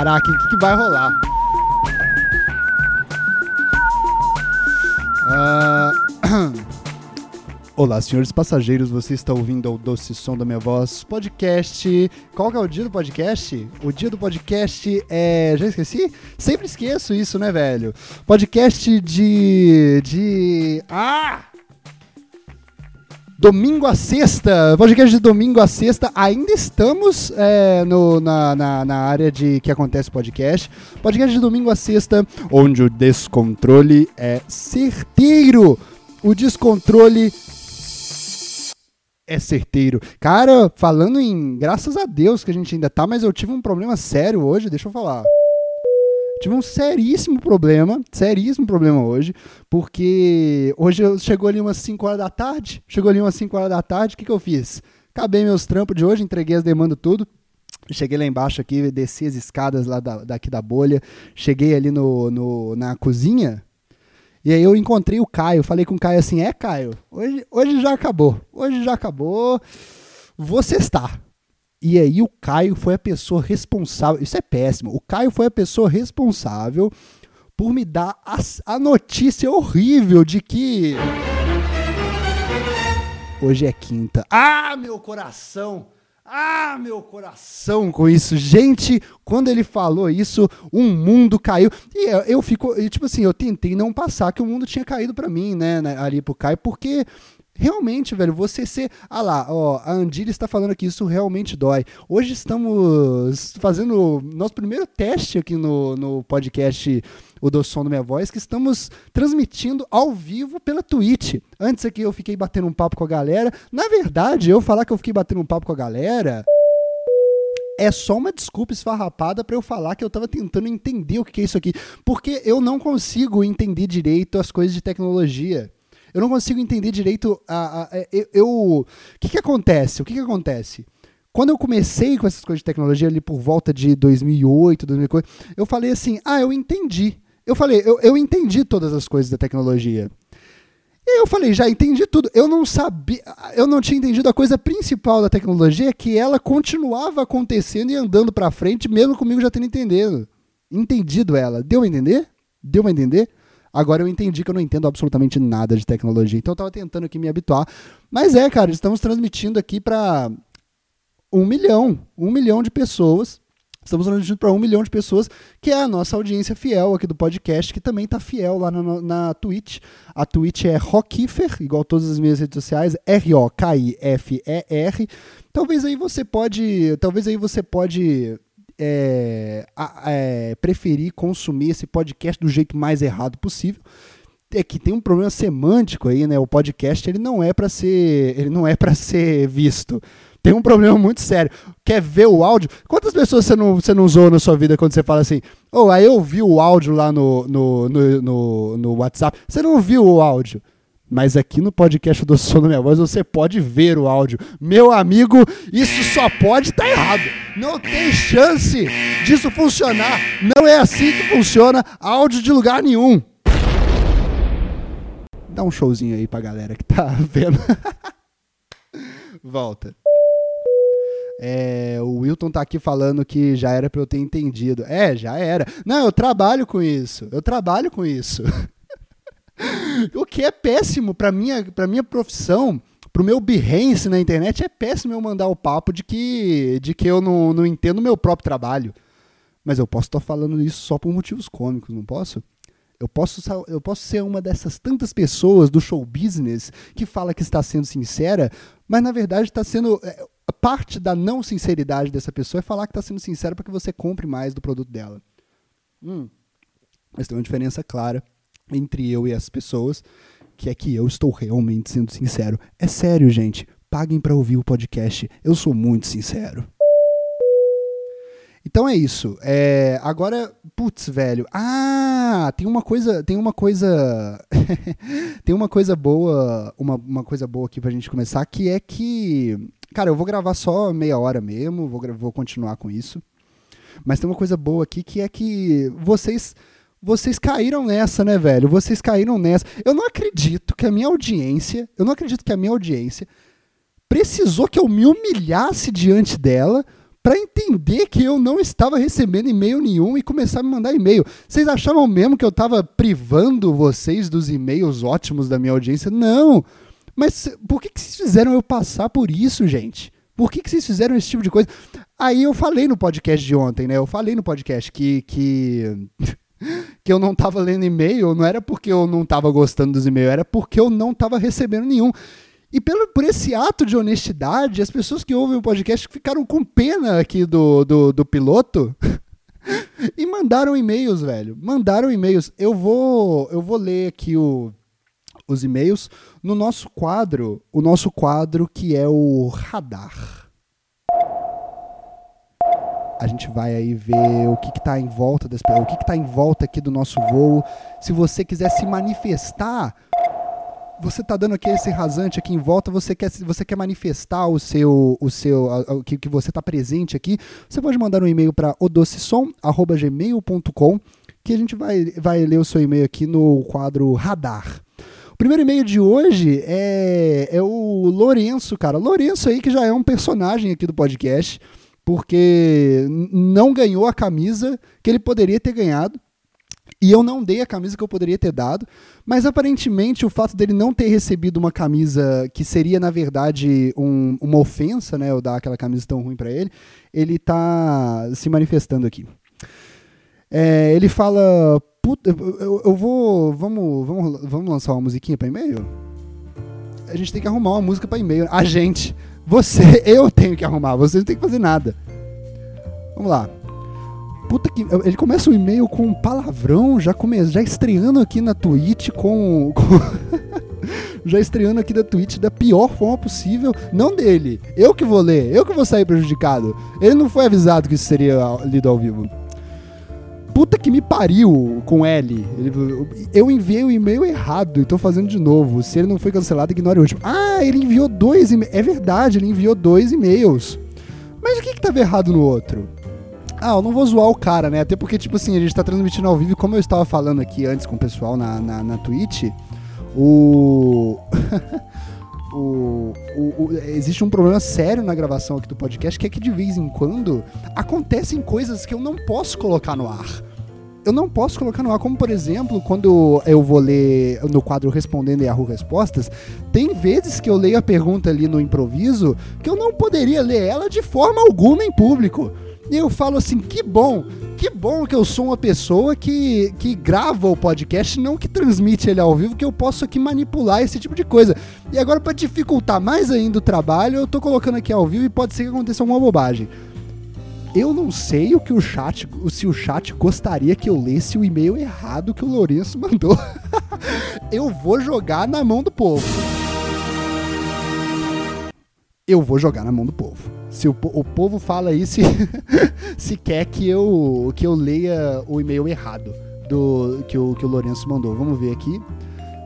Caraca, o que, que vai rolar? Ah, Olá, senhores passageiros, você está ouvindo ao doce som da minha voz podcast. Qual que é o dia do podcast? O dia do podcast é. Já esqueci? Sempre esqueço isso, né, velho? Podcast de. de. Ah! Domingo a sexta, podcast de domingo a sexta, ainda estamos é, no, na, na, na, área de que acontece podcast. Podcast de domingo a sexta, onde o descontrole é certeiro. O descontrole é certeiro. Cara, falando em. Graças a Deus que a gente ainda tá, mas eu tive um problema sério hoje, deixa eu falar. Tive um seríssimo problema, seríssimo problema hoje, porque hoje chegou ali umas 5 horas da tarde, chegou ali umas 5 horas da tarde, o que, que eu fiz? Acabei meus trampos de hoje, entreguei as demandas tudo, Cheguei lá embaixo aqui, desci as escadas lá da, daqui da bolha, cheguei ali no, no, na cozinha, e aí eu encontrei o Caio, falei com o Caio assim, é Caio, hoje, hoje já acabou, hoje já acabou, você está. E aí o Caio foi a pessoa responsável. Isso é péssimo. O Caio foi a pessoa responsável por me dar a, a notícia horrível de que. Hoje é quinta. Ah, meu coração! Ah, meu coração com isso. Gente, quando ele falou isso, um mundo caiu. E eu, eu fico, tipo assim, eu tentei não passar que o mundo tinha caído para mim, né, né, ali pro Caio, porque realmente, velho, você ser. Ah lá, ó, a Andile está falando que isso realmente dói. Hoje estamos fazendo nosso primeiro teste aqui no, no podcast O Do Som da Minha Voz, que estamos transmitindo ao vivo pela Twitch. Antes aqui eu fiquei batendo um papo com a galera. Na verdade, eu falar que eu fiquei batendo um papo com a galera é só uma desculpa esfarrapada para eu falar que eu estava tentando entender o que é isso aqui, porque eu não consigo entender direito as coisas de tecnologia. Eu não consigo entender direito a, a, a eu, eu, o que que acontece? O que que acontece? Quando eu comecei com essas coisas de tecnologia ali por volta de 2008, 2008, eu falei assim: "Ah, eu entendi". Eu falei: "Eu, eu entendi todas as coisas da tecnologia". E eu falei, já entendi tudo. Eu não sabia, eu não tinha entendido a coisa principal da tecnologia, que ela continuava acontecendo e andando para frente, mesmo comigo já tendo entendido. Entendido ela. Deu a entender? Deu a entender? Agora eu entendi que eu não entendo absolutamente nada de tecnologia, então eu tava tentando aqui me habituar. Mas é, cara, estamos transmitindo aqui para um milhão, um milhão de pessoas. Estamos transmitindo para um milhão de pessoas, que é a nossa audiência fiel aqui do podcast, que também está fiel lá na, na Twitch. A Twitch é Rockifer, igual todas as minhas redes sociais, R-O-K-I-F-E-R. Talvez aí você pode. Talvez aí você pode é, é, preferir consumir esse podcast do jeito mais errado possível é que tem um problema semântico aí, né? O podcast ele não é para ser, ele não é para ser visto. Tem um problema muito sério. Quer ver o áudio? Quantas pessoas você não, você não usou na sua vida quando você fala assim, oh, aí eu vi o áudio lá no, no, no, no, no WhatsApp. Você não viu o áudio? Mas aqui no podcast do Som Minha Voz você pode ver o áudio. Meu amigo, isso só pode estar tá errado. Não tem chance disso funcionar. Não é assim que funciona áudio de lugar nenhum. Dá um showzinho aí pra galera que tá vendo. Volta. É, o Wilton tá aqui falando que já era para eu ter entendido. É, já era. Não, eu trabalho com isso. Eu trabalho com isso. o que é péssimo para minha, pra minha profissão, pro meu Behance na internet, é péssimo eu mandar o papo de que, de que eu não, não entendo o meu próprio trabalho. Mas eu posso estar falando isso só por motivos cômicos, não posso? Eu posso, eu posso ser uma dessas tantas pessoas do show business que fala que está sendo sincera, mas na verdade está sendo. É, parte da não sinceridade dessa pessoa é falar que está sendo sincera para que você compre mais do produto dela. Hum. Mas tem uma diferença clara entre eu e as pessoas, que é que eu estou realmente sendo sincero. É sério, gente. Paguem para ouvir o podcast. Eu sou muito sincero. Então é isso. É, agora, putz, velho. Ah, tem uma coisa, tem uma coisa, tem uma coisa boa, uma, uma coisa boa aqui pra gente começar, que é que, cara, eu vou gravar só meia hora mesmo, vou, vou continuar com isso. Mas tem uma coisa boa aqui que é que vocês vocês caíram nessa, né, velho? Vocês caíram nessa. Eu não acredito que a minha audiência, eu não acredito que a minha audiência precisou que eu me humilhasse diante dela para entender que eu não estava recebendo e-mail nenhum e começar a me mandar e-mail. Vocês achavam mesmo que eu estava privando vocês dos e-mails ótimos da minha audiência? Não. Mas por que, que vocês fizeram eu passar por isso, gente? Por que, que vocês fizeram esse tipo de coisa? Aí eu falei no podcast de ontem, né? Eu falei no podcast que. que... que eu não estava lendo e-mail, não era porque eu não estava gostando dos e-mails, era porque eu não estava recebendo nenhum. E pelo, por esse ato de honestidade, as pessoas que ouvem o podcast ficaram com pena aqui do, do, do piloto e mandaram e-mails, velho. Mandaram e-mails. Eu vou, eu vou ler aqui o, os e-mails no nosso quadro, o nosso quadro que é o radar. A gente vai aí ver o que está em volta das o que está em volta aqui do nosso voo. Se você quiser se manifestar você está dando aqui esse rasante aqui em volta, você quer, você quer manifestar o seu, o seu, o que, que você está presente aqui, você pode mandar um e-mail para odocesom@gmail.com que a gente vai, vai ler o seu e-mail aqui no quadro Radar. O primeiro e-mail de hoje é, é o Lourenço, cara. Lourenço aí que já é um personagem aqui do podcast, porque não ganhou a camisa que ele poderia ter ganhado e eu não dei a camisa que eu poderia ter dado, mas aparentemente o fato dele não ter recebido uma camisa que seria, na verdade, um, uma ofensa, né? Eu dar aquela camisa tão ruim para ele, ele tá se manifestando aqui. É, ele fala. Puta, eu, eu, vou. Vamos, vamos, vamos lançar uma musiquinha para e-mail? A gente tem que arrumar uma música para e-mail. A gente. Você, eu tenho que arrumar, você não tem que fazer nada. Vamos lá. Puta que. Ele começa o e-mail com um palavrão, já, come, já estreando aqui na Twitch com. com já estreando aqui da Twitch da pior forma possível. Não dele. Eu que vou ler, eu que vou sair prejudicado. Ele não foi avisado que isso seria lido ao vivo. Puta que me pariu com L. Ele, eu enviei o e-mail errado e tô fazendo de novo. Se ele não foi cancelado, ignore o último. Ah, ele enviou dois e-mails. É verdade, ele enviou dois e-mails. Mas o que que tava errado no outro? Ah, eu não vou zoar o cara, né? Até porque, tipo assim, a gente tá transmitindo ao vivo, como eu estava falando aqui antes com o pessoal na, na, na Twitch, o... o, o, o, existe um problema sério na gravação aqui do podcast, que é que de vez em quando acontecem coisas que eu não posso colocar no ar. Eu não posso colocar no ar, como por exemplo, quando eu vou ler no quadro Respondendo Yahoo Respostas, tem vezes que eu leio a pergunta ali no improviso que eu não poderia ler ela de forma alguma em público. E eu falo assim, que bom, que bom que eu sou uma pessoa que, que grava o podcast, não que transmite ele ao vivo, que eu posso aqui manipular esse tipo de coisa. E agora, para dificultar mais ainda o trabalho, eu tô colocando aqui ao vivo e pode ser que aconteça uma bobagem. Eu não sei o que o chat, se o chat gostaria que eu lesse o e-mail errado que o Lourenço mandou. eu vou jogar na mão do povo. Eu vou jogar na mão do povo se o, o povo fala aí se, se quer que eu, que eu leia o e-mail errado do que o, que o Lourenço mandou. Vamos ver aqui.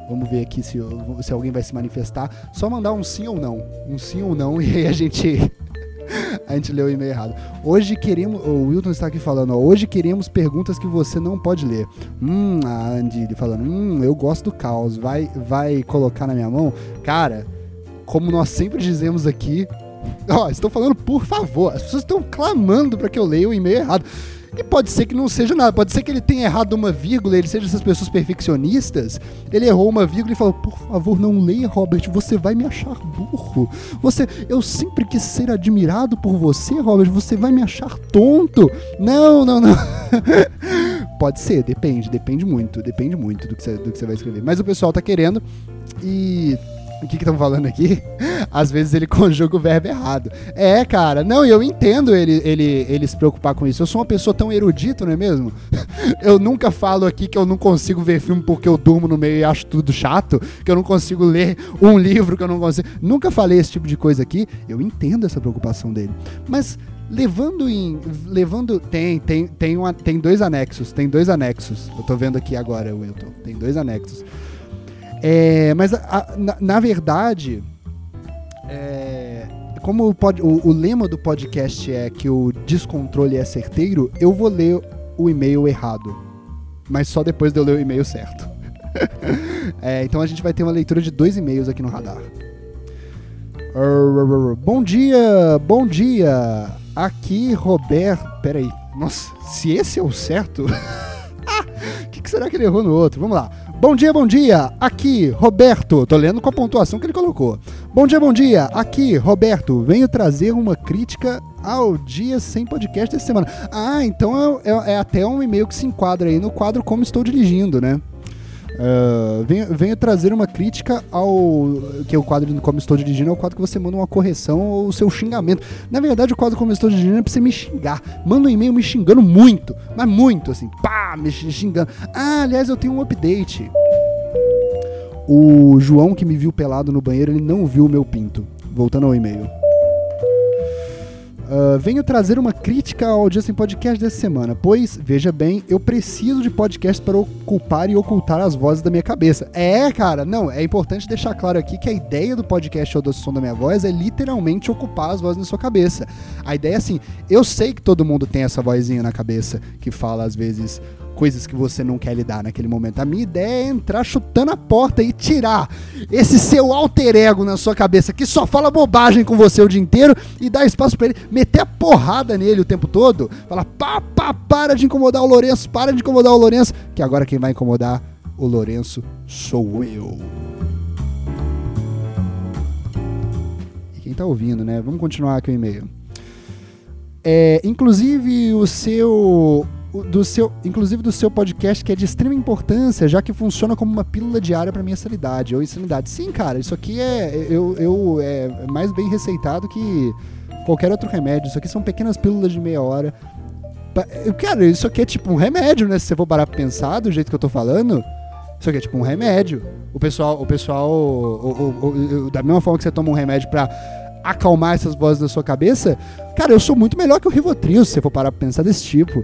Vamos ver aqui se, se alguém vai se manifestar. Só mandar um sim ou não. Um sim ou não e aí a gente. a gente leu o e-mail errado. Hoje queremos. O Wilton está aqui falando, ó, Hoje queremos perguntas que você não pode ler. Hum, a Andy falando, hum, eu gosto do caos. Vai, vai colocar na minha mão? Cara, como nós sempre dizemos aqui, Ó, estou falando por favor. As pessoas estão clamando para que eu leia o e-mail errado. E pode ser que não seja nada, pode ser que ele tenha errado uma vírgula, ele seja essas pessoas perfeccionistas. Ele errou uma vírgula e falou: "Por favor, não leia, Robert, você vai me achar burro. Você, eu sempre quis ser admirado por você, Robert, você vai me achar tonto". Não, não, não. pode ser, depende, depende muito, depende muito do que você, do que você vai escrever. Mas o pessoal tá querendo e o que estão falando aqui? Às vezes ele conjuga o verbo errado. É, cara, não, eu entendo ele, ele, ele se preocupar com isso. Eu sou uma pessoa tão erudita, não é mesmo? Eu nunca falo aqui que eu não consigo ver filme porque eu durmo no meio e acho tudo chato, que eu não consigo ler um livro que eu não consigo. Nunca falei esse tipo de coisa aqui. Eu entendo essa preocupação dele. Mas levando em levando tem tem tem uma, tem dois anexos tem dois anexos eu tô vendo aqui agora Wilton tem dois anexos é, mas, a, na, na, verdade, é, como o, o, o, lema do podcast é que o descontrole é certeiro, eu vou ler o e-mail errado. Mas só depois de eu ler o e-mail certo. é, então a gente vai ter uma leitura de dois e-mails aqui no radar. Bom dia, bom dia. aqui, Roberto. Peraí. Nossa, se esse é o certo. O que, que será que ele errou no outro? Vamos lá. Bom dia, bom dia. Aqui, Roberto. Tô lendo com a pontuação que ele colocou. Bom dia, bom dia. Aqui, Roberto. Venho trazer uma crítica ao dia sem podcast dessa semana. Ah, então é, é, é até um e-mail que se enquadra aí no quadro Como Estou Dirigindo, né? Uh, venho, venho, trazer uma crítica ao. Que é o quadro Como Estou Dirigindo é o quadro que você manda uma correção ou o seu xingamento. Na verdade, o quadro Como Estou Dirigindo é pra você me xingar. Manda um e-mail me xingando muito, mas muito, assim, pá, me xingando. Ah, aliás, eu tenho um update. O João que me viu pelado no banheiro, ele não viu o meu pinto. Voltando ao e-mail. Uh, venho trazer uma crítica ao Justin Podcast dessa semana, pois, veja bem, eu preciso de podcast para ocupar e ocultar as vozes da minha cabeça. É, cara, não, é importante deixar claro aqui que a ideia do podcast ou do som da minha voz é literalmente ocupar as vozes na sua cabeça. A ideia é assim, eu sei que todo mundo tem essa vozinha na cabeça que fala às vezes coisas que você não quer lidar naquele momento. A minha ideia é entrar chutando a porta e tirar esse seu alter ego na sua cabeça que só fala bobagem com você o dia inteiro e dar espaço para ele meter a porrada nele o tempo todo. Falar, pá, pá, para de incomodar o Lourenço, para de incomodar o Lourenço, que agora quem vai incomodar o Lourenço sou eu. E quem tá ouvindo, né? Vamos continuar aqui o e-mail. É, inclusive o seu do seu, inclusive do seu podcast, que é de extrema importância, já que funciona como uma pílula diária para minha sanidade ou insanidade. Sim, cara, isso aqui é, eu, eu, é mais bem receitado que qualquer outro remédio. Isso aqui são pequenas pílulas de meia hora. Cara, isso aqui é tipo um remédio, né? Se você for parar pra pensar do jeito que eu tô falando, isso aqui é tipo um remédio. O pessoal, o pessoal, o, o, o, da mesma forma que você toma um remédio pra acalmar essas vozes da sua cabeça, cara, eu sou muito melhor que o Rivotril, se você for parar pra pensar desse tipo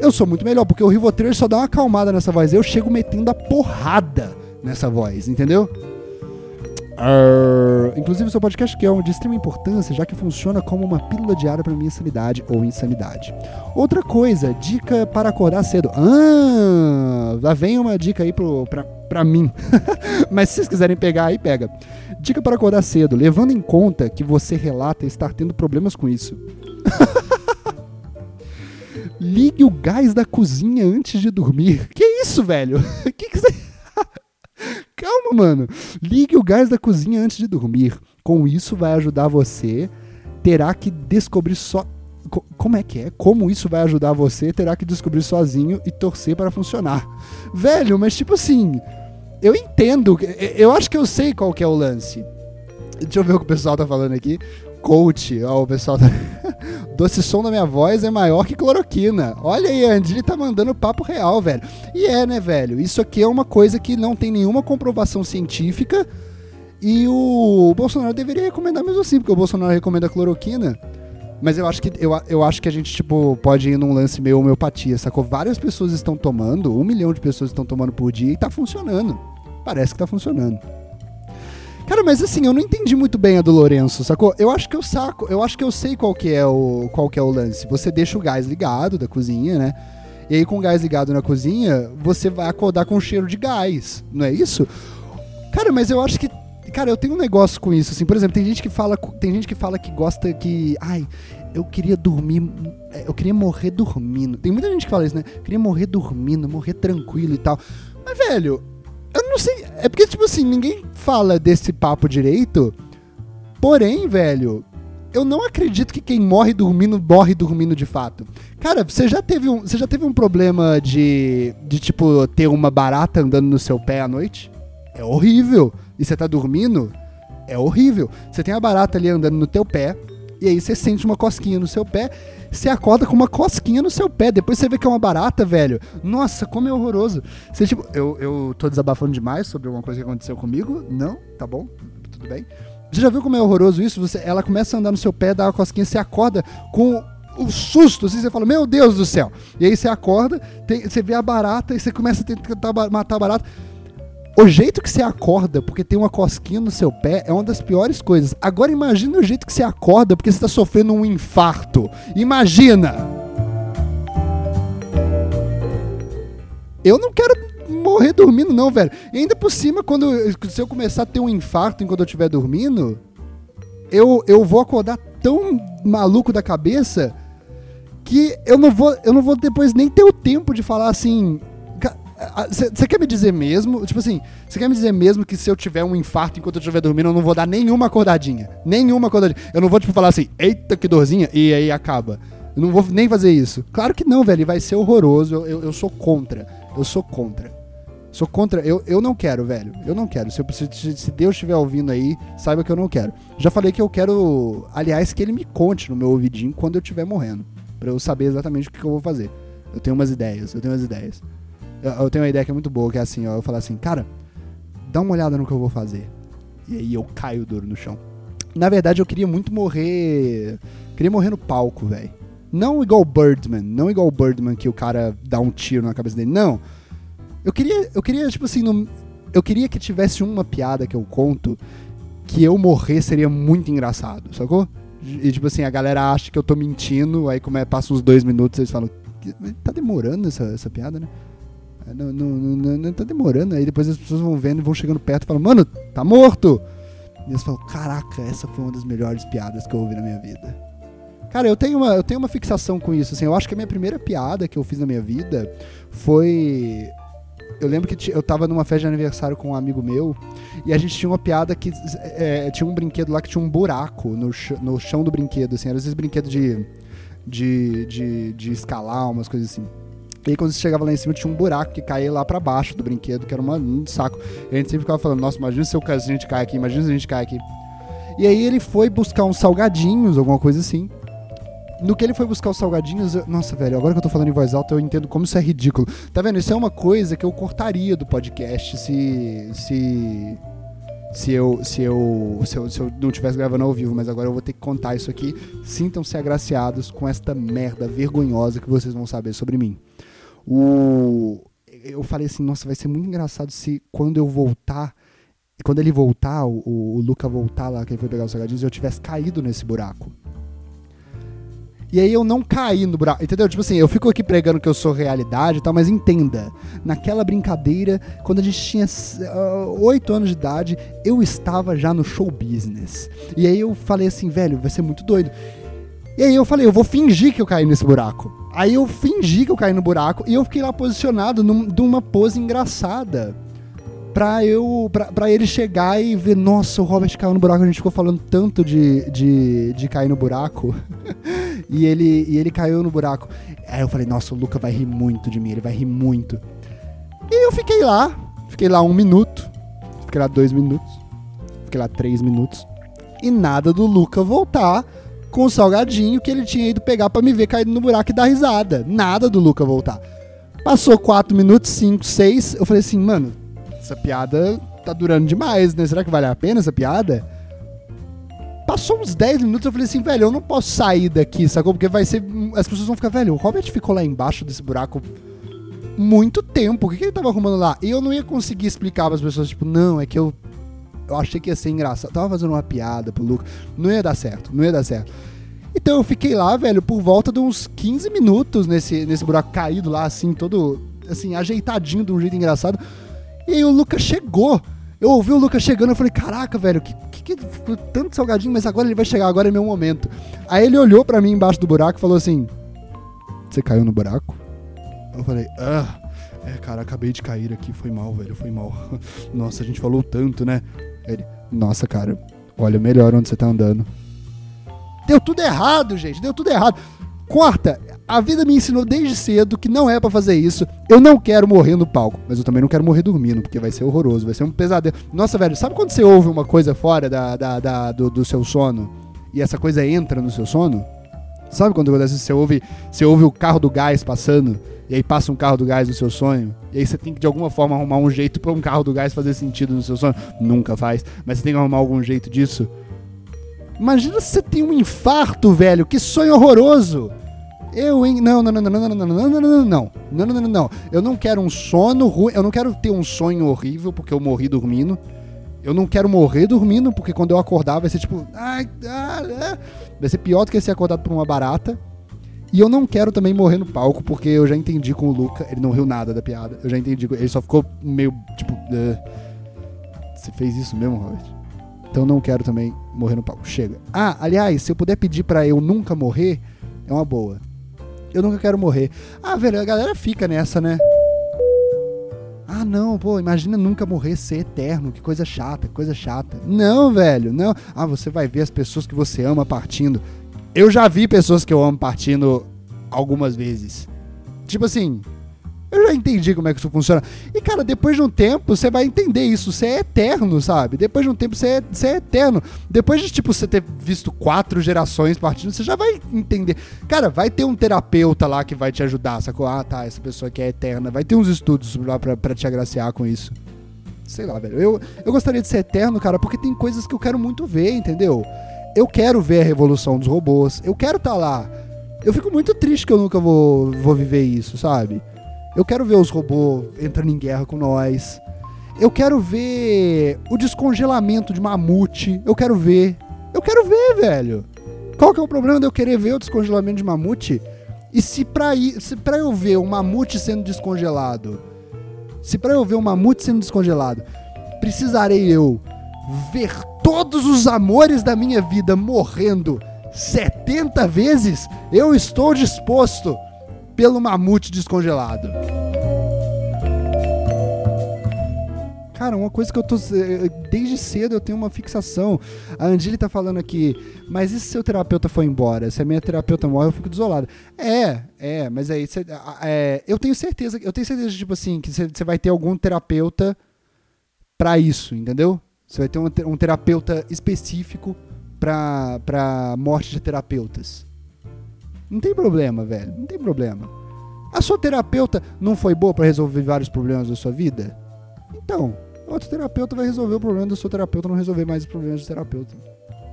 eu sou muito melhor, porque o Rivotril só dá uma acalmada nessa voz. Eu chego metendo a porrada nessa voz, entendeu? Uh, inclusive, o seu podcast que é de extrema importância, já que funciona como uma pílula diária para minha sanidade ou insanidade. Outra coisa, dica para acordar cedo. Ah, lá vem uma dica aí pro, pra, pra mim. Mas se vocês quiserem pegar aí, pega. Dica para acordar cedo, levando em conta que você relata estar tendo problemas com isso. Ligue o gás da cozinha antes de dormir. Que isso, velho? Que que você... Calma, mano. Ligue o gás da cozinha antes de dormir. Com isso vai ajudar você. Terá que descobrir só. Como é que é? Como isso vai ajudar você? Terá que descobrir sozinho e torcer para funcionar. Velho, mas tipo assim. Eu entendo. Eu acho que eu sei qual que é o lance. Deixa eu ver o que o pessoal tá falando aqui coach. Ó, o pessoal tá... Doce som da minha voz é maior que cloroquina. Olha aí, a Andile tá mandando papo real, velho. E é, né, velho? Isso aqui é uma coisa que não tem nenhuma comprovação científica. E o Bolsonaro deveria recomendar mesmo assim, porque o Bolsonaro recomenda cloroquina. Mas eu acho que eu, eu acho que a gente, tipo, pode ir num lance meio homeopatia, sacou? Várias pessoas estão tomando, um milhão de pessoas estão tomando por dia e tá funcionando. Parece que tá funcionando. Cara, mas assim, eu não entendi muito bem a do Lourenço, sacou? Eu acho que eu saco, eu acho que eu sei qual que é o, qual que é o lance. Você deixa o gás ligado da cozinha, né? E aí, com o gás ligado na cozinha, você vai acordar com cheiro de gás, não é isso? Cara, mas eu acho que. Cara, eu tenho um negócio com isso, assim. Por exemplo, tem gente que fala, tem gente que, fala que gosta que. Ai, eu queria dormir. Eu queria morrer dormindo. Tem muita gente que fala isso, né? Eu queria morrer dormindo, morrer tranquilo e tal. Mas, velho, eu não sei. É porque, tipo assim, ninguém fala desse papo direito. Porém, velho, eu não acredito que quem morre dormindo, morre dormindo de fato. Cara, você já teve um, você já teve um problema de, de, tipo, ter uma barata andando no seu pé à noite? É horrível. E você tá dormindo? É horrível. Você tem a barata ali andando no teu pé, e aí você sente uma cosquinha no seu pé você acorda com uma cosquinha no seu pé. Depois você vê que é uma barata, velho. Nossa, como é horroroso. Você, tipo, eu, eu tô desabafando demais sobre alguma coisa que aconteceu comigo? Não? Tá bom? Tudo bem? Você já viu como é horroroso isso? Você, ela começa a andar no seu pé, dá uma cosquinha, você acorda com o susto, assim, você fala, meu Deus do céu. E aí você acorda, tem, você vê a barata e você começa a tentar matar a barata. O jeito que você acorda porque tem uma cosquinha no seu pé é uma das piores coisas. Agora imagina o jeito que você acorda porque você está sofrendo um infarto. Imagina! Eu não quero morrer dormindo, não, velho. E ainda por cima, quando se eu começar a ter um infarto enquanto eu estiver dormindo, eu, eu vou acordar tão maluco da cabeça que eu não vou, eu não vou depois nem ter o tempo de falar assim. Você quer me dizer mesmo? Tipo assim, você quer me dizer mesmo que se eu tiver um infarto enquanto eu estiver dormindo, eu não vou dar nenhuma acordadinha? Nenhuma acordadinha. Eu não vou, tipo, falar assim, eita, que dorzinha, e aí acaba. Eu não vou nem fazer isso. Claro que não, velho. Vai ser horroroso. Eu, eu, eu sou contra. Eu sou contra. Sou contra. Eu, eu não quero, velho. Eu não quero. Se, eu, se, se Deus estiver ouvindo aí, saiba que eu não quero. Já falei que eu quero. Aliás, que ele me conte no meu ouvidinho quando eu estiver morrendo. Pra eu saber exatamente o que, que eu vou fazer. Eu tenho umas ideias. Eu tenho umas ideias. Eu, eu tenho uma ideia que é muito boa, que é assim, ó. Eu falo assim, cara, dá uma olhada no que eu vou fazer. E aí eu caio duro no chão. Na verdade, eu queria muito morrer. Queria morrer no palco, velho. Não igual Birdman, não igual Birdman que o cara dá um tiro na cabeça dele. Não. Eu queria, eu queria tipo assim, no, eu queria que tivesse uma piada que eu conto que eu morrer seria muito engraçado, sacou? E tipo assim, a galera acha que eu tô mentindo, aí como é, passa uns dois minutos, eles falam, tá demorando essa, essa piada, né? Não, não, não, não, tá demorando. Aí depois as pessoas vão vendo e vão chegando perto e falam, mano, tá morto! E eles falam, caraca, essa foi uma das melhores piadas que eu ouvi na minha vida. Cara, eu tenho uma, eu tenho uma fixação com isso. Assim, eu acho que a minha primeira piada que eu fiz na minha vida foi. Eu lembro que eu tava numa festa de aniversário com um amigo meu e a gente tinha uma piada que é, tinha um brinquedo lá que tinha um buraco no, ch no chão do brinquedo, assim, eram esses brinquedos de, de, de, de escalar, umas coisas assim. E aí, quando você chegava lá em cima, tinha um buraco que caía lá para baixo do brinquedo, que era uma, um saco. E a gente sempre ficava falando: Nossa, imagina se, a gente cai aqui, imagina se a gente cai aqui. E aí, ele foi buscar uns salgadinhos, alguma coisa assim. No que ele foi buscar os salgadinhos, eu... nossa, velho, agora que eu tô falando em voz alta, eu entendo como isso é ridículo. Tá vendo? Isso é uma coisa que eu cortaria do podcast se. se. Se eu, se, eu, se, eu, se eu não estivesse gravando ao vivo, mas agora eu vou ter que contar isso aqui. Sintam-se agraciados com esta merda vergonhosa que vocês vão saber sobre mim. O, eu falei assim, nossa, vai ser muito engraçado se quando eu voltar, quando ele voltar, o, o Luca voltar lá, que ele foi pegar os salgadinhos, eu tivesse caído nesse buraco. E aí eu não caí no buraco. Entendeu? Tipo assim, eu fico aqui pregando que eu sou realidade e tal, mas entenda. Naquela brincadeira, quando a gente tinha uh, 8 anos de idade, eu estava já no show business. E aí eu falei assim, velho, vai ser muito doido. E aí eu falei, eu vou fingir que eu caí nesse buraco. Aí eu fingi que eu caí no buraco e eu fiquei lá posicionado num, numa pose engraçada pra eu pra, pra ele chegar e ver, nossa, o Robert caiu no buraco, a gente ficou falando tanto de, de, de cair no buraco. e, ele, e ele caiu no buraco. Aí eu falei, nossa, o Luca vai rir muito de mim, ele vai rir muito. E eu fiquei lá, fiquei lá um minuto, fiquei lá dois minutos, fiquei lá três minutos. E nada do Luca voltar com o salgadinho que ele tinha ido pegar para me ver caído no buraco e dar risada. Nada do Luca voltar. Passou quatro minutos, cinco, seis. Eu falei assim, mano, essa piada tá durando demais, né? Será que vale a pena essa piada? Passou uns 10 minutos, eu falei assim, velho, eu não posso sair daqui, sacou? Porque vai ser. As pessoas vão ficar, velho, o Robert ficou lá embaixo desse buraco muito tempo. O que, que ele tava arrumando lá? E eu não ia conseguir explicar para as pessoas, tipo, não, é que eu. Eu achei que ia ser engraçado. Tava fazendo uma piada pro Lucas. Não ia dar certo, não ia dar certo. Então eu fiquei lá, velho, por volta de uns 15 minutos nesse, nesse buraco caído lá, assim, todo assim, ajeitadinho de um jeito engraçado. E aí o Lucas chegou. Eu ouvi o Lucas chegando, eu falei, caraca, velho, que, que, que tanto salgadinho, mas agora ele vai chegar, agora é meu momento. Aí ele olhou para mim embaixo do buraco e falou assim: Você caiu no buraco? Eu falei, ah, é, cara, acabei de cair aqui, foi mal, velho, foi mal. Nossa, a gente falou tanto, né? Ele, nossa, cara, olha melhor onde você tá andando. Deu tudo errado, gente, deu tudo errado. Quarta, a vida me ensinou desde cedo que não é para fazer isso. Eu não quero morrer no palco, mas eu também não quero morrer dormindo, porque vai ser horroroso, vai ser um pesadelo. Nossa, velho, sabe quando você ouve uma coisa fora da, da, da do, do, seu sono e essa coisa entra no seu sono? Sabe quando acontece? Você ouve, você ouve o carro do gás passando e aí passa um carro do gás no seu sonho, e aí você tem que de alguma forma arrumar um jeito para um carro do gás fazer sentido no seu sonho. Nunca faz, mas você tem que arrumar algum jeito disso. Imagina se você tem um infarto, velho. Que sonho horroroso. Eu, hein? Não, não, não, não, não, não, não, não, não, não, não, não, não, não. Eu não quero um sono ruim. Eu não quero ter um sonho horrível porque eu morri dormindo. Eu não quero morrer dormindo porque quando eu acordar vai ser tipo. Ai, ah, vai ser pior do que ser acordado por uma barata. E eu não quero também morrer no palco porque eu já entendi com o Luca. Ele não riu nada da piada. Eu já entendi. Ele só ficou meio tipo. Uh, você fez isso mesmo, Robert? Então não quero também Morrer no palco. Chega. Ah, aliás, se eu puder pedir para eu nunca morrer, é uma boa. Eu nunca quero morrer. Ah, velho, a galera fica nessa, né? Ah, não, pô, imagina nunca morrer, ser eterno, que coisa chata, coisa chata. Não, velho, não. Ah, você vai ver as pessoas que você ama partindo. Eu já vi pessoas que eu amo partindo algumas vezes. Tipo assim, eu já entendi como é que isso funciona. E, cara, depois de um tempo, você vai entender isso. Você é eterno, sabe? Depois de um tempo, você é, você é eterno. Depois de, tipo, você ter visto quatro gerações partindo, você já vai entender. Cara, vai ter um terapeuta lá que vai te ajudar, sacou? Ah, tá, essa pessoa aqui é eterna. Vai ter uns estudos lá pra, pra te agraciar com isso. Sei lá, velho. Eu, eu gostaria de ser eterno, cara, porque tem coisas que eu quero muito ver, entendeu? Eu quero ver a revolução dos robôs. Eu quero estar tá lá. Eu fico muito triste que eu nunca vou, vou viver isso, sabe? Eu quero ver os robôs entrando em guerra com nós. Eu quero ver o descongelamento de mamute. Eu quero ver. Eu quero ver, velho. Qual que é o problema de eu querer ver o descongelamento de mamute? E se pra, se pra eu ver um mamute sendo descongelado, se pra eu ver um mamute sendo descongelado, precisarei eu ver todos os amores da minha vida morrendo 70 vezes? Eu estou disposto pelo mamute descongelado. Cara, uma coisa que eu tô. Eh, desde cedo eu tenho uma fixação. A Angeli tá falando aqui, mas e se seu terapeuta for embora? Se a minha terapeuta morre, eu fico desolado. É, é, mas aí cê, é, eu tenho certeza, eu tenho certeza, tipo assim, que você vai ter algum terapeuta para isso, entendeu? Você vai ter um, um terapeuta específico pra, pra morte de terapeutas. Não tem problema, velho. Não tem problema. A sua terapeuta não foi boa para resolver vários problemas da sua vida? Então, outro terapeuta vai resolver o problema do seu terapeuta, não resolver mais os problemas do terapeuta.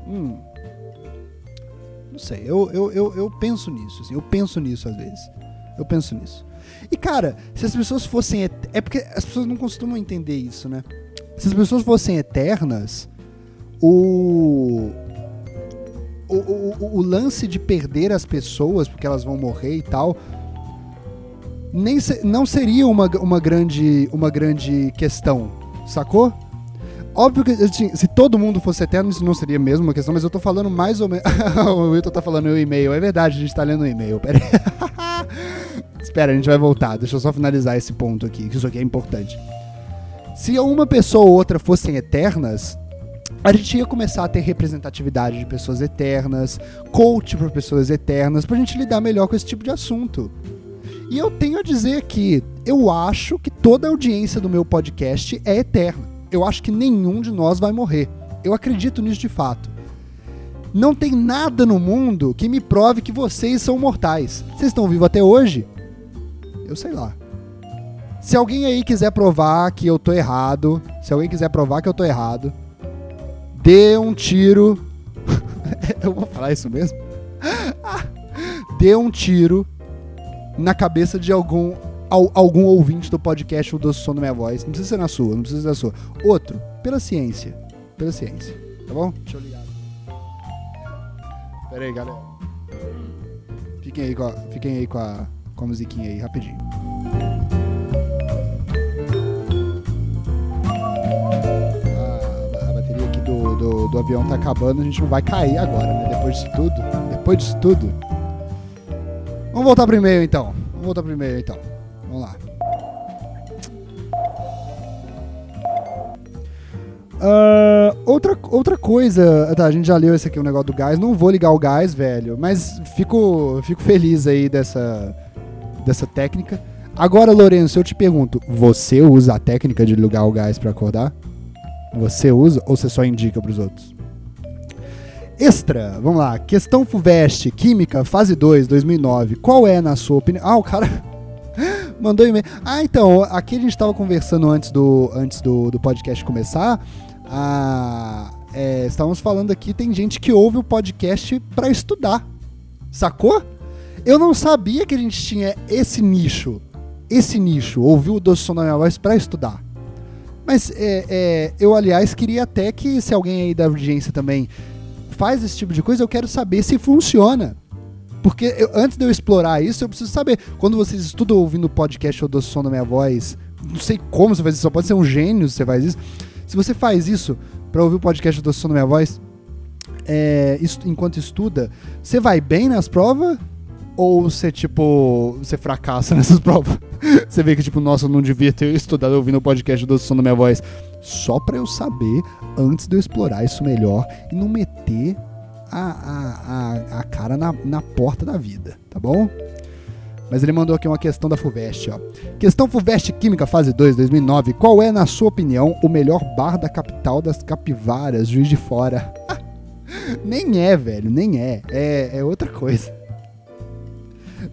Hum. Não sei, eu, eu, eu, eu penso nisso, assim, eu penso nisso às vezes. Eu penso nisso. E cara, se as pessoas fossem. É porque as pessoas não costumam entender isso, né? Se as pessoas fossem eternas, o o, o, o, lance de perder as pessoas, porque elas vão morrer e tal, nem se, não seria uma, uma, grande, uma grande questão, sacou? Óbvio que assim, se todo mundo fosse eterno, isso não seria mesmo uma questão, mas eu tô falando mais ou menos. o Wilton tá falando o e-mail. É verdade, a gente tá lendo o e-mail. Pera. Espera, a gente vai voltar. Deixa eu só finalizar esse ponto aqui, que isso aqui é importante. Se uma pessoa ou outra fossem eternas, a gente ia começar a ter representatividade de pessoas eternas, coach para pessoas eternas, para a gente lidar melhor com esse tipo de assunto. E eu tenho a dizer que eu acho que toda a audiência do meu podcast é eterna. Eu acho que nenhum de nós vai morrer. Eu acredito nisso de fato. Não tem nada no mundo que me prove que vocês são mortais. Vocês estão vivos até hoje? Eu sei lá. Se alguém aí quiser provar que eu tô errado, se alguém quiser provar que eu tô errado, dê um tiro. Eu vou falar isso mesmo? dê um tiro na cabeça de algum algum ouvinte do podcast O Doce Som da Minha Voz. Não precisa ser na sua, não precisa ser na sua. Outro, pela ciência. Pela ciência. Tá bom? Deixa eu ligar. Pera aí, galera. Fiquem aí com a, fiquem aí com a, com a musiquinha aí, rapidinho. Do, do avião tá acabando, a gente não vai cair agora, né? Depois disso tudo. Depois disso tudo. Vamos voltar pro e-mail então. Vamos voltar pro e-mail então. Vamos lá. Uh, outra, outra coisa, tá, a gente já leu esse aqui, o negócio do gás. Não vou ligar o gás, velho, mas fico, fico feliz aí dessa, dessa técnica. Agora, Lourenço, eu te pergunto: você usa a técnica de ligar o gás para acordar? Você usa ou você só indica para os outros? Extra, vamos lá. Questão FUVEST, Química, fase 2, 2009. Qual é, na sua opinião? Ah, o cara mandou e-mail. Ah, então, aqui a gente estava conversando antes do, antes do, do podcast começar. Ah, é, estávamos falando aqui, tem gente que ouve o podcast para estudar. Sacou? Eu não sabia que a gente tinha esse nicho. Esse nicho, ouvir o Doce Som da Minha Voz para estudar. Mas é, é, eu, aliás, queria até que se alguém aí da audiência também faz esse tipo de coisa, eu quero saber se funciona. Porque eu, antes de eu explorar isso, eu preciso saber. Quando vocês estudam ouvindo o podcast ou do som da minha voz, não sei como você faz isso, só pode ser um gênio se você faz isso. Se você faz isso para ouvir o podcast do som da minha voz, é, estu- enquanto estuda, você vai bem nas provas? Ou você, tipo, você fracassa nessas provas? Você vê que, tipo, nossa, eu não devia ter estudado ouvindo o podcast do som da minha voz. Só pra eu saber, antes de eu explorar isso melhor e não meter a, a, a, a cara na, na porta da vida, tá bom? Mas ele mandou aqui uma questão da FUVEST, ó. Questão FUVEST Química, fase 2, 2009. Qual é, na sua opinião, o melhor bar da capital das capivaras, Juiz de Fora? nem é, velho, nem é. É, é outra coisa.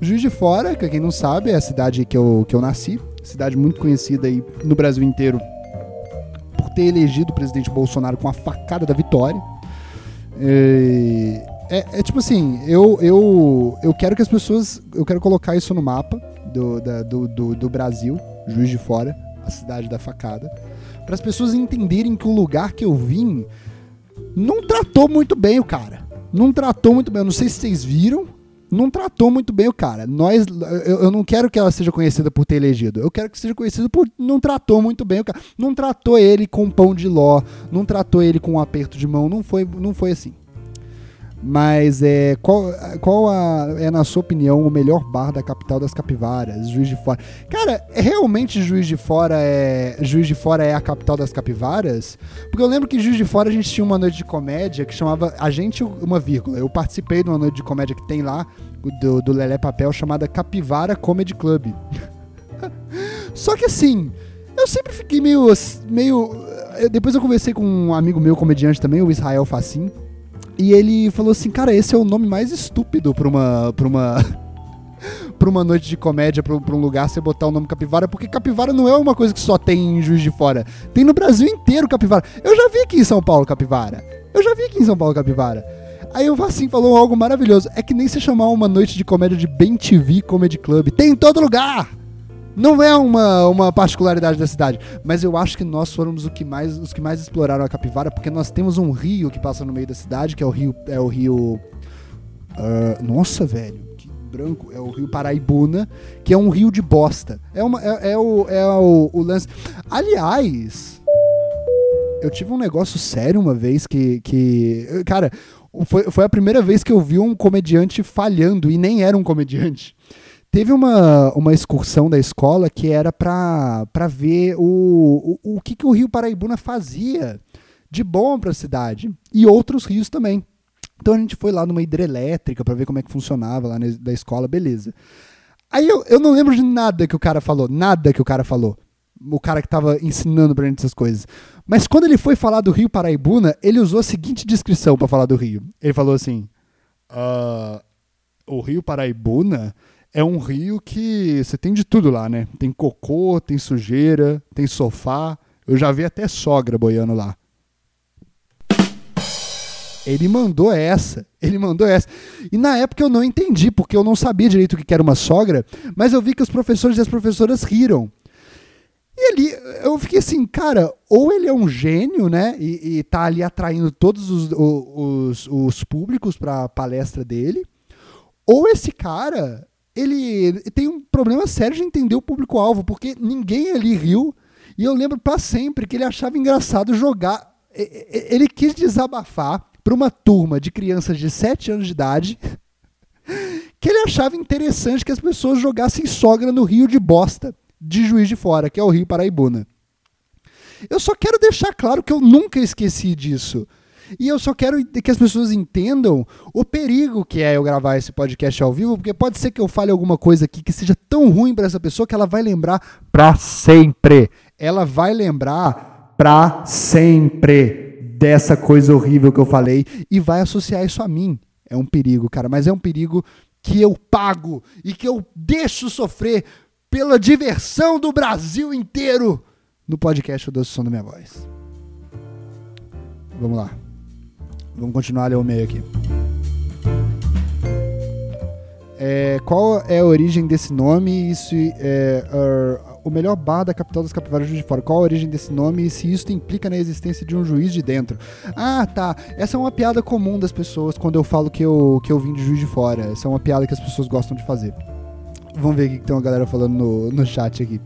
Juiz de Fora, que quem não sabe, é a cidade que eu, que eu nasci. Cidade muito conhecida aí no Brasil inteiro por ter elegido o presidente Bolsonaro com a facada da vitória. É, é, é tipo assim, eu, eu, eu quero que as pessoas. Eu quero colocar isso no mapa do, da- do, do, do Brasil, Juiz de Fora, a cidade da facada, para as pessoas entenderem que o lugar que eu vim não tratou muito bem o cara. Não tratou muito bem. Eu não sei se vocês viram. Não tratou muito bem o cara. Nós, eu, eu não quero que ela seja conhecida por ter elegido. Eu quero que seja conhecida por não tratou muito bem o cara. Não tratou ele com pão de ló. Não tratou ele com um aperto de mão. Não foi, não foi assim. Mas é, qual, qual a- é, na sua opinião, o melhor bar da capital das capivaras? Juiz de Fora. Cara, realmente Juiz de Fora é Juiz de Fora é a capital das capivaras? Porque eu lembro que Juiz de Fora a gente tinha uma noite de comédia que chamava A Gente uma vírgula. Eu participei de uma noite de comédia que tem lá do, do Lelé Papel chamada Capivara Comedy Club. Só que assim, eu sempre fiquei meio meio depois eu conversei com um amigo meu comediante também, o Israel Facim. E ele falou assim, cara, esse é o nome mais estúpido pra uma. pra uma. pra uma noite de comédia, pra, pra um lugar você botar o nome capivara, porque capivara não é uma coisa que só tem em Juiz de Fora. Tem no Brasil inteiro capivara. Eu já vi aqui em São Paulo capivara. Eu já vi aqui em São Paulo capivara. Aí o Vassim falou algo maravilhoso. É que nem se chamar uma noite de comédia de Bem TV Comedy Club. Tem em todo lugar! Não é uma, uma particularidade da cidade, mas eu acho que nós fomos o que mais, os que mais exploraram a capivara, porque nós temos um rio que passa no meio da cidade, que é o rio. É o rio. ah, nossa, velho, que branco. É o rio Paraibuna, que é um rio de bosta. É, uma, é, é o, é o, o lance. Aliás, eu tive um negócio sério uma vez que. que cara, foi, foi a primeira vez que eu vi um comediante falhando, e nem era um comediante. Teve uma, uma excursão da escola que era pra ver o, o, o que, que o Rio Paraibuna fazia de bom pra cidade. E outros rios também. Então a gente foi lá numa hidrelétrica pra ver como é que funcionava lá na, da escola, beleza. Aí eu, eu não lembro de nada que o cara falou, nada que o cara falou. O cara que tava ensinando pra gente essas coisas. Mas quando ele foi falar do Rio Paraibuna, ele usou a seguinte descrição pra falar do rio. Ele falou assim: "Ah, o Rio Paraibuna é um rio que você tem de tudo lá, né? Tem cocô, tem sujeira, tem sofá. Eu já vi até sogra boiando lá. Ele mandou essa. Ele mandou essa. E na época eu não entendi, porque eu não sabia direito o que era uma sogra, mas eu vi que os professores e as professoras riram. E ali eu fiquei assim, cara, ou ele é um gênio, né? E, e tá ali atraindo todos os, os, os públicos pra palestra dele, ou esse cara, ele tem um problema sério de entender o público-alvo, porque ninguém ali riu. E eu lembro pra sempre que ele achava engraçado jogar. Ele quis desabafar pra uma turma de crianças de 7 anos de idade que ele achava interessante que as pessoas jogassem sogra no rio de bosta de Juiz de Fora, que é o Rio Paraibuna. Eu só quero deixar claro que eu nunca esqueci disso. E eu só quero que as pessoas entendam o perigo que é eu gravar esse podcast ao vivo, porque pode ser que eu fale alguma coisa aqui que seja tão ruim para essa pessoa que ela vai lembrar para sempre. Ela vai lembrar para sempre dessa coisa horrível que eu falei e vai associar isso a mim. É um perigo, cara, mas é um perigo que eu pago e que eu deixo sofrer pela diversão do Brasil inteiro no podcast O Doce Som da Minha Voz. Vamos lá. Vamos continuar a ler o meio aqui. É, qual é a origem desse nome? Isso é uh, o melhor bar da capital das capivaras de Fora. Qual a origem desse nome e se isso implica na existência de um juiz de dentro? Ah, tá. Essa é uma piada comum das pessoas quando eu falo que eu, que eu vim de Juiz de Fora. Essa é uma piada que as pessoas gostam de fazer. Vamos ver o que tem uma galera falando no, no chat aqui.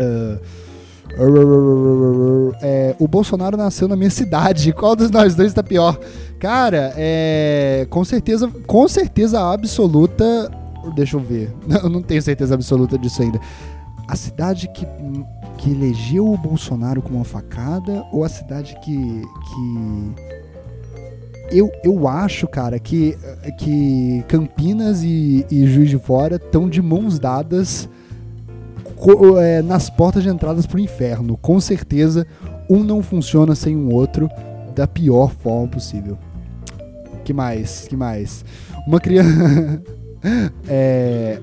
Ah, é, o Bolsonaro nasceu na minha cidade. Qual dos nós dois tá pior? Cara, é. Com certeza, com certeza absoluta. Deixa eu ver. Eu não tenho certeza absoluta disso ainda. A cidade que, que elegeu o Bolsonaro com uma facada ou a cidade que. que eu, eu acho, cara, que, que Campinas e, e Juiz de Fora estão de mãos dadas é, nas portas de entradas pro inferno. Com certeza, um não funciona sem o outro da pior forma possível. Que mais? Que mais? Uma criança. é...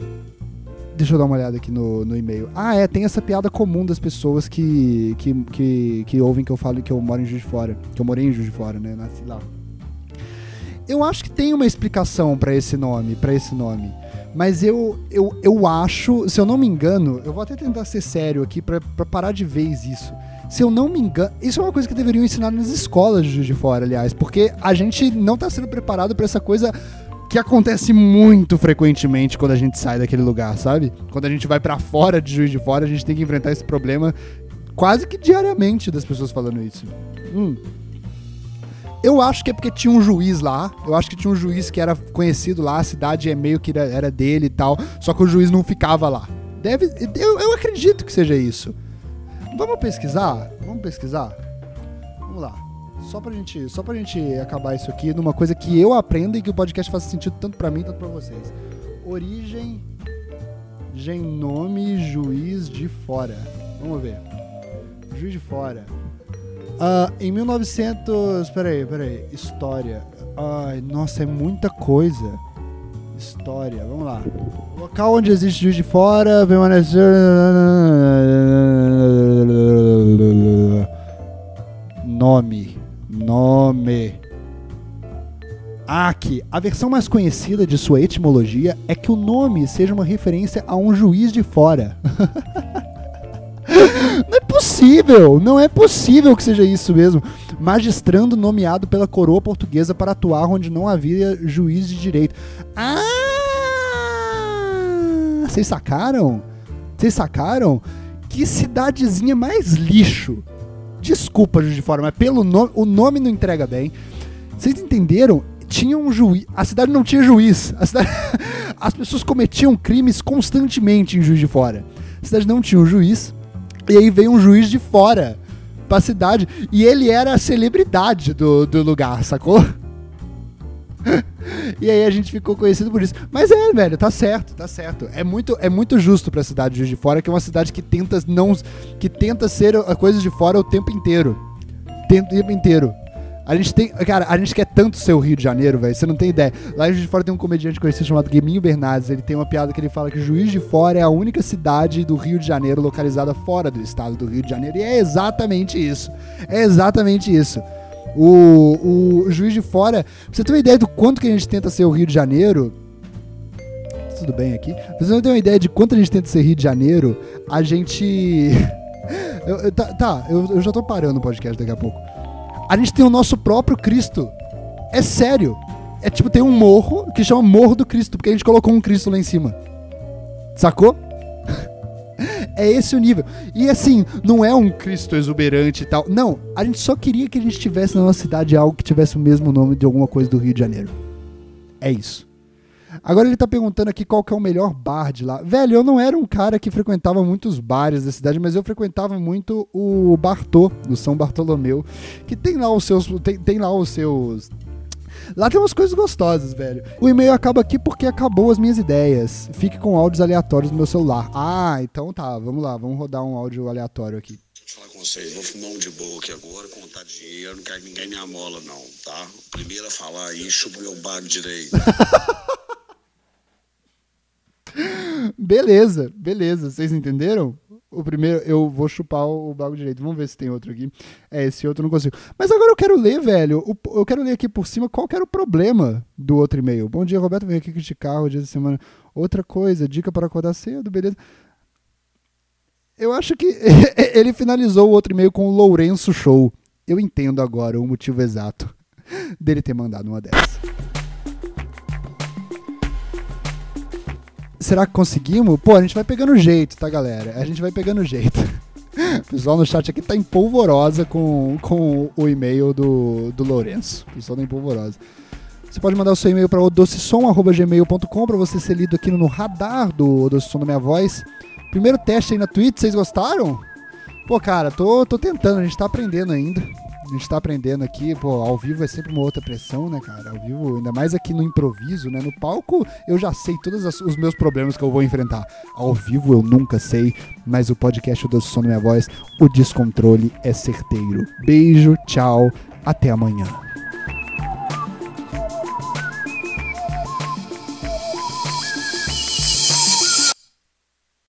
Deixa eu dar uma olhada aqui no, no e-mail. Ah, é, tem essa piada comum das pessoas que, que, que, que ouvem que eu falo que eu moro em Juiz de Fora. Que eu morei em Juiz de Fora, né? Nasci lá. Eu acho que tem uma explicação para esse nome, para esse nome. Mas eu, eu, eu acho, se eu não me engano, eu vou até tentar ser sério aqui para parar de vez isso. Se eu não me engano, isso é uma coisa que deveriam ensinar nas escolas de Juiz de Fora, aliás, porque a gente não tá sendo preparado para essa coisa que acontece muito frequentemente quando a gente sai daquele lugar, sabe? Quando a gente vai para fora de Juiz de Fora, a gente tem que enfrentar esse problema quase que diariamente das pessoas falando isso. Hum. Eu acho que é porque tinha um juiz lá. Eu acho que tinha um juiz que era conhecido lá, a cidade é meio que era dele e tal. Só que o juiz não ficava lá. Deve. Eu, eu acredito que seja isso. Vamos pesquisar? Vamos pesquisar? Vamos lá. Só pra gente, só pra gente acabar isso aqui numa coisa que eu aprendo e que o podcast faça sentido tanto para mim quanto para vocês. Origem, genome, juiz de fora. Vamos ver. Juiz de fora. Uh, em 1900. Peraí, peraí. História. Ai, nossa, é muita coisa. História, vamos lá. Local onde existe juiz de fora, permanecer. Nome. Nome. Aqui, a versão mais conhecida de sua etimologia é que o nome seja uma referência a um juiz de fora. Não é possível, não é possível que seja isso mesmo. Magistrando nomeado pela coroa portuguesa para atuar onde não havia juiz de direito. Ah! Vocês sacaram? Vocês sacaram? Que cidadezinha mais lixo. Desculpa, Juiz de Fora, mas pelo nome, o nome não entrega bem. Vocês entenderam? Tinha um juiz. A cidade não tinha juiz. Cidade... As pessoas cometiam crimes constantemente em Juiz de Fora. A cidade não tinha um juiz e aí veio um juiz de fora pra cidade. E ele era a celebridade do, do lugar, sacou? e aí a gente ficou conhecido por isso. Mas é, velho, tá certo, tá certo. É muito, é muito justo pra cidade de Juiz de Fora, que é uma cidade que tenta não. que tenta ser a coisa de fora o tempo inteiro. O tempo inteiro. A gente tem. Cara, a gente quer tanto ser o Rio de Janeiro, velho. Você não tem ideia. Lá em Juiz de Fora tem um comediante conhecido chamado Gueminho Bernardes. Ele tem uma piada que ele fala que Juiz de Fora é a única cidade do Rio de Janeiro localizada fora do estado do Rio de Janeiro. E é exatamente isso. É exatamente isso. O, o Juiz de Fora. Pra você ter uma ideia do quanto que a gente tenta ser o Rio de Janeiro. Tudo bem aqui? Pra você não ter uma ideia de quanto a gente tenta ser Rio de Janeiro, a gente. eu, eu, tá, tá eu, eu já tô parando o podcast daqui a pouco. A gente tem o nosso próprio Cristo. É sério. É tipo, tem um morro que chama Morro do Cristo, porque a gente colocou um Cristo lá em cima. Sacou? é esse o nível. E assim, não é um Cristo exuberante e tal. Não, a gente só queria que a gente tivesse na nossa cidade algo que tivesse o mesmo nome de alguma coisa do Rio de Janeiro. É isso. Agora ele tá perguntando aqui qual que é o melhor bar de lá. Velho, eu não era um cara que frequentava muitos bares da cidade, mas eu frequentava muito o Bartô, do São Bartolomeu, que tem lá os seus. Tem, tem lá os seus. Lá tem umas coisas gostosas, velho. O e-mail acaba aqui porque acabou as minhas ideias. Fique com áudios aleatórios no meu celular. Ah, então tá, vamos lá, vamos rodar um áudio aleatório aqui. Deixa eu falar com vocês, vou fumar um de boa aqui agora, contar dinheiro, não quero que ninguém me amola, não, tá? O primeiro a falar aí, chupa meu bago direito. beleza, beleza. Vocês entenderam? O primeiro, eu vou chupar o bago direito. Vamos ver se tem outro aqui. É, esse outro eu não consigo. Mas agora eu quero ler, velho. eu quero ler aqui por cima qual era o problema do outro e-mail. Bom dia, Roberto. Venho aqui criticar o dia da semana. Outra coisa, dica para acordar cedo, beleza. Eu acho que ele finalizou o outro e-mail com o Lourenço Show. Eu entendo agora o motivo exato dele ter mandado uma dessa. Será que conseguimos? Pô, a gente vai pegando jeito, tá, galera? A gente vai pegando jeito. O pessoal no chat aqui tá em polvorosa com, com o e-mail do, do Lourenço. O pessoal tá em polvorosa. Você pode mandar o seu e-mail para odossesom.gmail.com para você ser lido aqui no radar do Odossesom da Minha Voz. Primeiro teste aí na Twitch, vocês gostaram? Pô, cara, tô, tô tentando, a gente tá aprendendo ainda. Gente tá aprendendo aqui, pô, ao vivo é sempre uma outra pressão, né, cara? Ao vivo, ainda mais aqui no improviso, né? No palco eu já sei todos os meus problemas que eu vou enfrentar. Ao vivo eu nunca sei, mas o podcast do Som da Minha Voz, o descontrole é certeiro. Beijo, tchau, até amanhã.